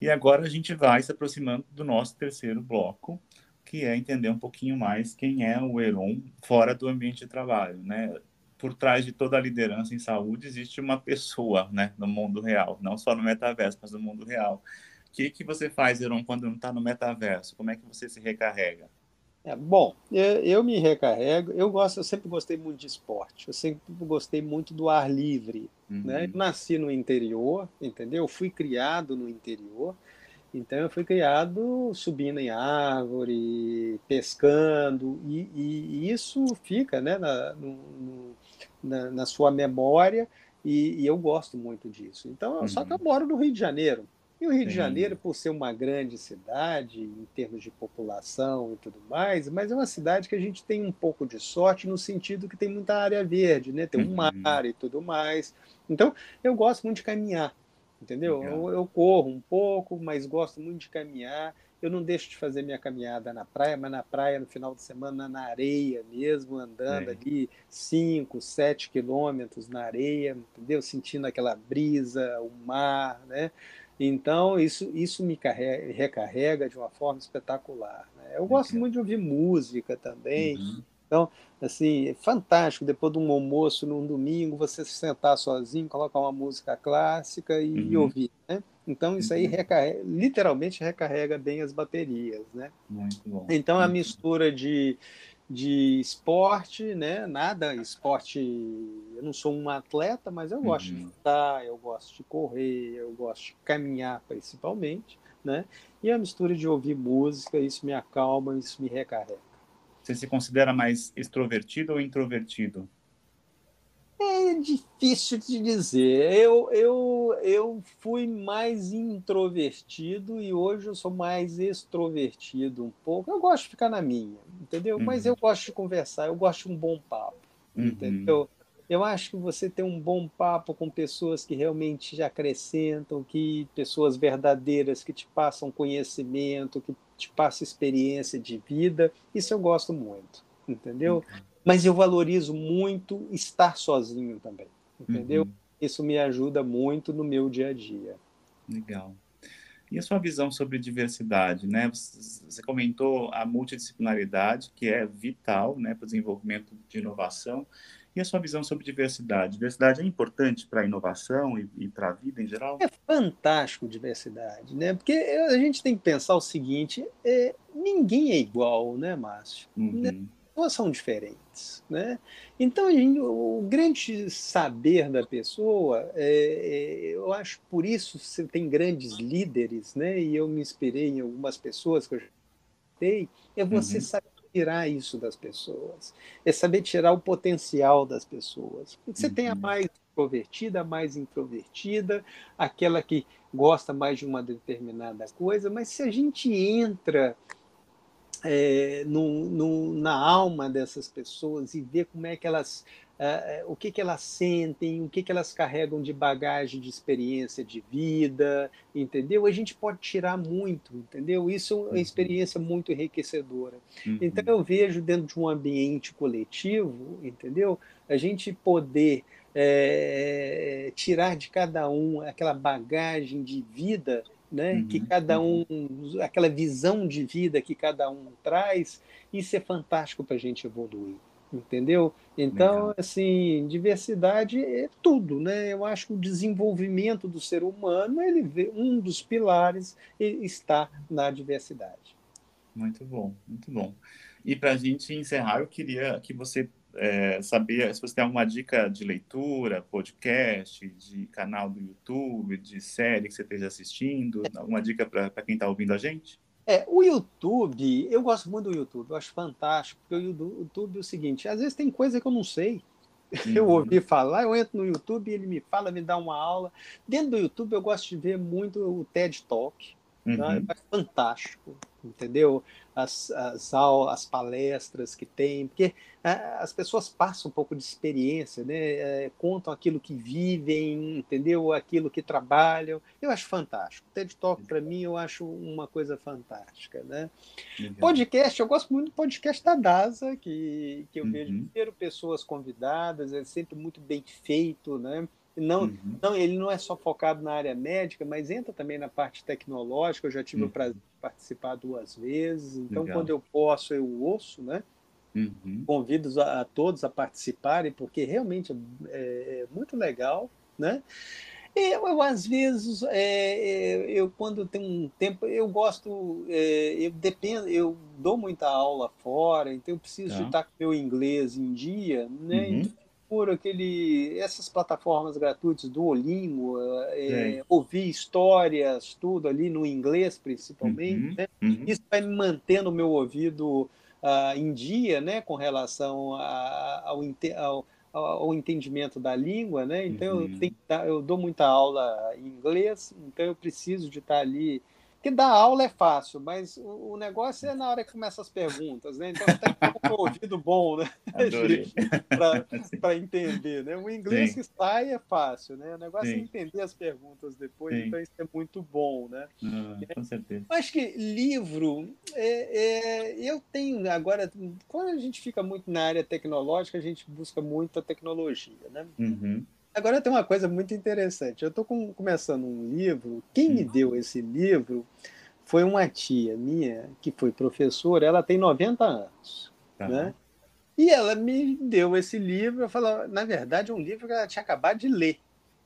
Speaker 2: E agora a gente vai se aproximando do nosso terceiro bloco, que é entender um pouquinho mais quem é o Heron fora do ambiente de trabalho, né? Por trás de toda a liderança em saúde existe uma pessoa, né, no mundo real, não só no metaverso, mas no mundo real. O que que você faz, Heron, quando não está no metaverso? Como é que você se recarrega?
Speaker 1: É, bom, eu, eu, me recarrego. Eu gosto, eu sempre gostei muito de esporte. Eu sempre gostei muito do ar livre. Uhum. Né? Eu nasci no interior, entendeu? Eu fui criado no interior. Então eu fui criado subindo em árvore, pescando e, e, isso fica, né, na, no, na, na, sua memória e, e, eu gosto muito disso. Então, uhum. só que eu uhum. moro no Rio de Janeiro. E o Rio Sim. de Janeiro, por ser uma grande cidade, em termos de população e tudo mais, mas é uma cidade que a gente tem um pouco de sorte no sentido que tem muita área verde, né? Tem um uhum. mar e tudo mais. Então, eu gosto muito de caminhar, entendeu? Eu, eu, corro um pouco, mas gosto muito de caminhar. Eu não deixo de fazer minha caminhada na praia, mas na praia, no final de semana, na areia mesmo, andando é. ali 5, 7 quilômetros na areia, entendeu? Sentindo aquela brisa, o mar, né? Então, isso, isso me carrega, recarrega de uma forma espetacular. Né? Eu gosto muito de ouvir música também. Uhum. Então, assim, é fantástico, depois de um almoço num domingo, você se sentar sozinho, colocar uma música clássica e, uhum. ouvir, né? Então, isso aí uhum. recarrega, literalmente recarrega bem as baterias, né?
Speaker 2: Muito bom.
Speaker 1: Então, a mistura de, de esporte, né? Nada esporte. Eu não sou um atleta, mas eu gosto uhum. de lutar, eu gosto de correr, eu gosto de caminhar principalmente, né? E a mistura de ouvir música, isso me acalma, isso me recarrega.
Speaker 2: Você se considera mais extrovertido ou introvertido?
Speaker 1: É difícil de dizer. Eu, eu, eu fui mais introvertido e hoje eu sou mais extrovertido um pouco. Eu gosto de ficar na minha, entendeu? Uhum. Mas eu gosto de conversar, eu gosto de um bom papo, uhum. entendeu? Eu acho que você tem um bom papo com pessoas que realmente te acrescentam, que pessoas verdadeiras que te passam conhecimento, que te passam experiência de vida. Isso eu gosto muito, entendeu? Uhum mas eu valorizo muito estar sozinho também, entendeu? Uhum. Isso me ajuda muito no meu dia a dia.
Speaker 2: Legal. E a sua visão sobre diversidade, né? Você comentou a multidisciplinaridade, que é vital, né, para o desenvolvimento de inovação. E a sua visão sobre diversidade? Diversidade é importante para a inovação e, e para a vida em geral?
Speaker 1: É fantástico diversidade, né? Porque a gente tem que pensar o seguinte: é, ninguém é igual, né, Márcio? Uhum. Né? pessoas são diferentes. Né? Então, o grande saber da pessoa, é, é, eu acho por isso você tem grandes líderes, né? e eu me inspirei em algumas pessoas que eu já tenho, é você uhum. saber tirar isso das pessoas, é saber tirar o potencial das pessoas. Porque você uhum. tem a uhum. mais extrovertida, a mais introvertida, aquela que gosta mais de uma determinada coisa, mas se a gente entra é, no, no, na alma dessas pessoas e ver como é que elas, o que, que elas sentem, o que, que elas carregam de bagagem de experiência de vida, entendeu? A gente pode tirar muito, entendeu? Isso é uma uhum. experiência muito enriquecedora. Uhum. Então eu vejo dentro de um ambiente coletivo, entendeu? A gente poder é, tirar de cada um aquela bagagem de vida né? Uhum. que cada uhum. um, aquela visão de vida que cada um traz, isso é fantástico para a gente evoluir, entendeu? Então, Legal. assim, diversidade é tudo, né? Eu acho que o desenvolvimento do ser humano, ele vê, um dos pilares está na diversidade.
Speaker 2: Muito bom, muito bom. E para a gente encerrar, eu queria que você é, saber se você tem alguma dica de leitura, podcast, de canal do YouTube, de série que você esteja assistindo, alguma dica para quem está ouvindo a gente?
Speaker 1: É, o YouTube, eu gosto muito do YouTube, eu acho fantástico, porque o YouTube é o seguinte, às vezes tem coisa que eu não sei, <laughs> uhum. eu ouvi falar, eu entro no YouTube, ele me fala, me dá uma aula. Dentro do YouTube eu gosto de ver muito o TED Talk, tá? uhum. tá? é fantástico, entendeu? As, as, as palestras que tem, porque as pessoas passam um pouco de experiência, né? É, contam aquilo que vivem, entendeu? Aquilo que trabalham. Eu acho fantástico. TED Talk, para mim, eu acho uma coisa fantástica, né? Podcast, eu gosto muito do podcast da DASA, que, que eu uhum. vejo primeiro pessoas convidadas, é sempre muito bem feito, né? Não, uhum. não, ele não é só focado na área médica, mas entra também na parte tecnológica. Eu já tive uhum. o prazer de participar duas vezes, então Legal. quando eu posso, eu ouço, né? Uhum. Convido a, a, todos a participarem, porque realmente é, é muito legal, né? Eu, eu, às vezes, é, é, eu quando tenho um tempo, eu gosto, é, eu dependo, eu dou muita aula fora, então eu preciso tá. de estar com meu inglês em dia, né? Uhum. Por aquele, essas plataformas gratuitas do Olingo, é, ouvir histórias, tudo ali no inglês principalmente, uhum, né? uhum. isso vai me mantendo o meu ouvido uh, em dia, né, com relação a, ao, ao, ao, entendimento da língua, né? Então uhum. eu, tenho, eu dou muita aula em inglês, então eu preciso de estar ali porque dar aula é fácil, mas o, o, negócio é na hora que começam as perguntas, né? Então tem que ter um ouvido bom, né? <laughs> <laughs> Para entender, né? O inglês Sim. que sai é fácil, né? O negócio é Sim. é entender as perguntas depois, Sim. então isso é muito bom, né?
Speaker 2: Ah, com certeza.
Speaker 1: Acho que livro, é, é, eu tenho agora, quando a gente fica muito na área tecnológica, a gente busca muito a tecnologia, né? Uhum. Agora tem uma coisa muito interessante. Eu estou com, começando um livro. Quem me hum. deu esse livro foi uma tia minha, que foi professora, ela tem 90 anos. Tá. Né? E ela me deu esse livro. Eu falo, na verdade, é um livro que ela tinha acabado de ler.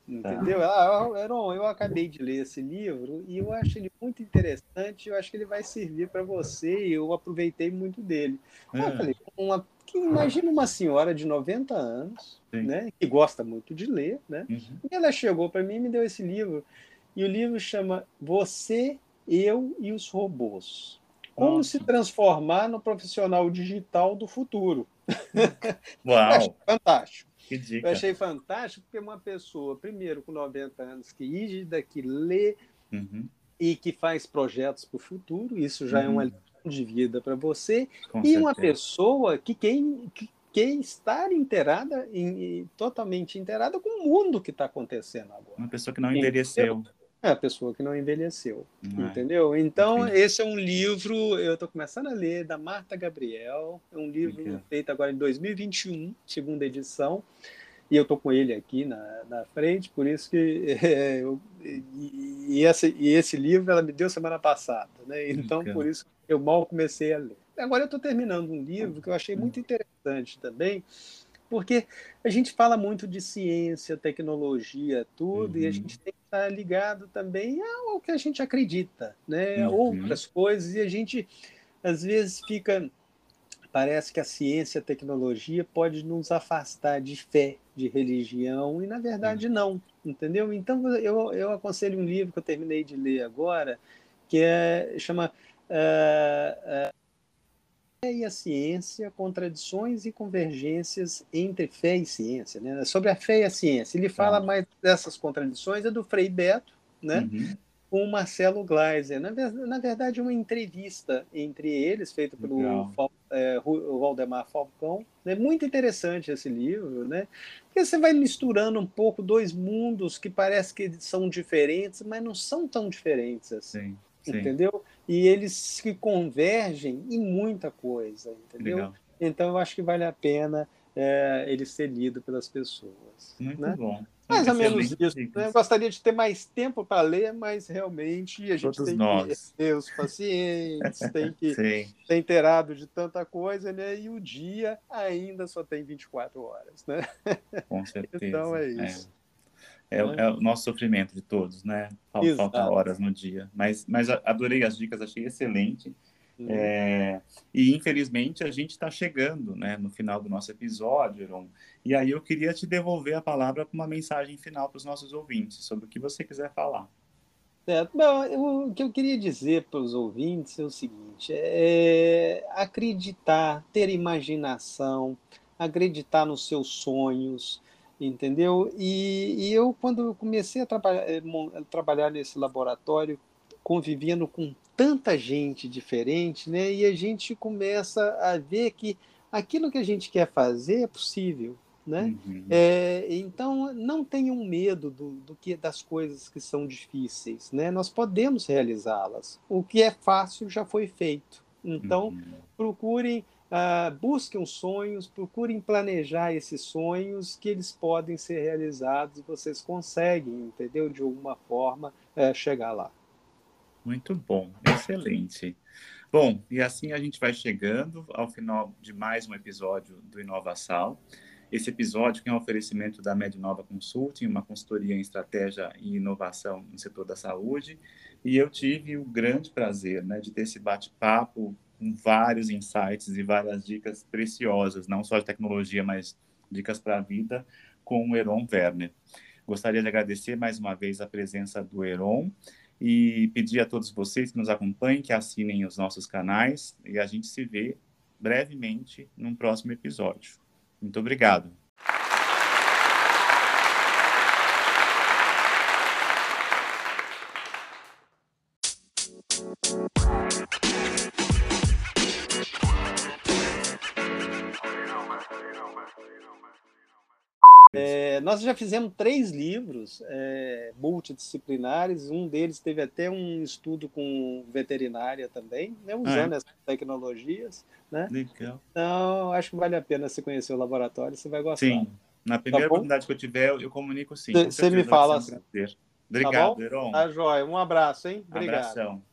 Speaker 1: Entendeu? Tá. Ela, eu, eu acabei de ler esse livro e eu acho ele muito interessante. Eu acho que ele vai servir para você e eu aproveitei muito dele. É. Eu falei, uma imagina uma senhora de 90 anos, né, que gosta muito de ler, né? Uhum. E ela chegou para mim e me deu esse livro. E o livro chama Você, Eu e os Robôs. Como Nossa. se transformar no profissional digital do futuro.
Speaker 2: Uau! <laughs>
Speaker 1: fantástico. Que dica. Eu achei fantástico porque uma pessoa, primeiro com 90 anos, que rígida, que lê uhum. e que faz projetos para o futuro, isso já uhum. é uma uhum de vida para você Com e certeza. uma pessoa que quem, que quer estar inteirada, totalmente inteirada com o mundo que está acontecendo agora.
Speaker 2: Uma pessoa que não envelheceu.
Speaker 1: É a pessoa que não envelheceu, não é. entendeu? Então, Entendi. esse é um livro, eu estou começando a ler, da Marta Gabriel, é um livro feito agora em 2021, segunda edição, e eu estou com ele aqui na, na frente, por isso que <laughs> é, eu, e, e, esse, e esse livro ela me deu semana passada, né? Então, por isso eu mal comecei a ler. Agora eu estou terminando um livro que eu achei muito interessante também, porque a gente fala muito de ciência, tecnologia, tudo, uhum. e a uhum. gente tem estar ligado também ao que a gente acredita, né? Uhum. Outras coisas, e a gente às vezes fica. Parece que a ciência e a tecnologia pode nos afastar de fé, de religião, e na verdade não, entendeu? Então eu, eu aconselho um livro que eu terminei de ler agora, que é, chama uh, uh, e a ciência, contradições e convergências entre fé e ciência, né? Sobre a fé e a ciência. Ele fala tá. mais dessas contradições, é do Frei Beto, né? Uhum. Com o Marcelo Gleiser. Na, na verdade, uma entrevista entre eles, feita pelo é, o Valdemar Falcão. É muito interessante esse livro, né? Porque você vai misturando um pouco dois mundos que parece que são diferentes, mas não são tão diferentes assim. Sim, sim. Entendeu? e eles se convergem em muita coisa, entendeu? Legal. Então eu acho que vale a pena é, ele ser lido pelas pessoas.
Speaker 2: Muito
Speaker 1: né?
Speaker 2: bom.
Speaker 1: Mais ou menos isso. Né? Eu gostaria de ter mais tempo para ler, mas realmente a gente
Speaker 2: Todos
Speaker 1: tem
Speaker 2: nós.
Speaker 1: que ter os pacientes, tem que <laughs> ser inteirado de tanta coisa, né? E o dia ainda só tem 24 horas, né?
Speaker 2: Com <laughs> certeza.
Speaker 1: Então é isso.
Speaker 2: É. É, é, o nosso sofrimento de todos, né? Falta, falta horas no dia. Mas, mas adorei as dicas, achei excelente. Uhum. É, e infelizmente a gente está chegando né, no final do nosso episódio. E aí eu queria te devolver a palavra para uma mensagem final para os nossos ouvintes, sobre o que você quiser falar.
Speaker 1: É, bom, eu, o que eu queria dizer para os ouvintes é o seguinte: é acreditar, ter imaginação, acreditar nos seus sonhos, entendeu? E, e eu, quando eu comecei a trabalhar, eh, a trabalhar nesse laboratório, convivendo com tanta gente diferente, né? E a gente começa a ver que aquilo que a gente quer fazer é possível, né? Uhum. É, então não tenham medo do, do, que das coisas que são difíceis, né? Nós podemos realizá-las. O que é fácil já foi feito. Então uhum. procurem Uh, busquem sonhos, procurem planejar esses sonhos que eles podem ser realizados, vocês conseguem, entendeu? De alguma forma uh, chegar lá.
Speaker 2: Muito bom, excelente. Bom, e assim a gente vai chegando ao final de mais um episódio do Inovação. Esse episódio que é um oferecimento da Mednova Consulting, uma consultoria em estratégia e inovação no setor da saúde, e eu tive o grande prazer né, de ter esse bate-papo com vários insights e várias dicas preciosas, não só de tecnologia, mas dicas para a vida, com o Heron Werner. Gostaria de agradecer mais uma vez a presença do Heron e pedir a todos vocês que nos acompanhem, que assinem os nossos canais e a gente se vê brevemente num próximo episódio. Muito obrigado.
Speaker 1: É, nós já fizemos três livros é, multidisciplinares, um deles teve até um estudo com veterinária também, né, usando ah, é? essas tecnologias. Né? Legal. Então, acho que vale a pena você conhecer o laboratório, você vai gostar.
Speaker 2: Sim, na primeira tá oportunidade que eu tiver, eu comunico sim.
Speaker 1: Você me fala.
Speaker 2: Um Obrigado, tá
Speaker 1: Heron. Tá joia, um abraço, hein?
Speaker 2: Obrigado. Abração.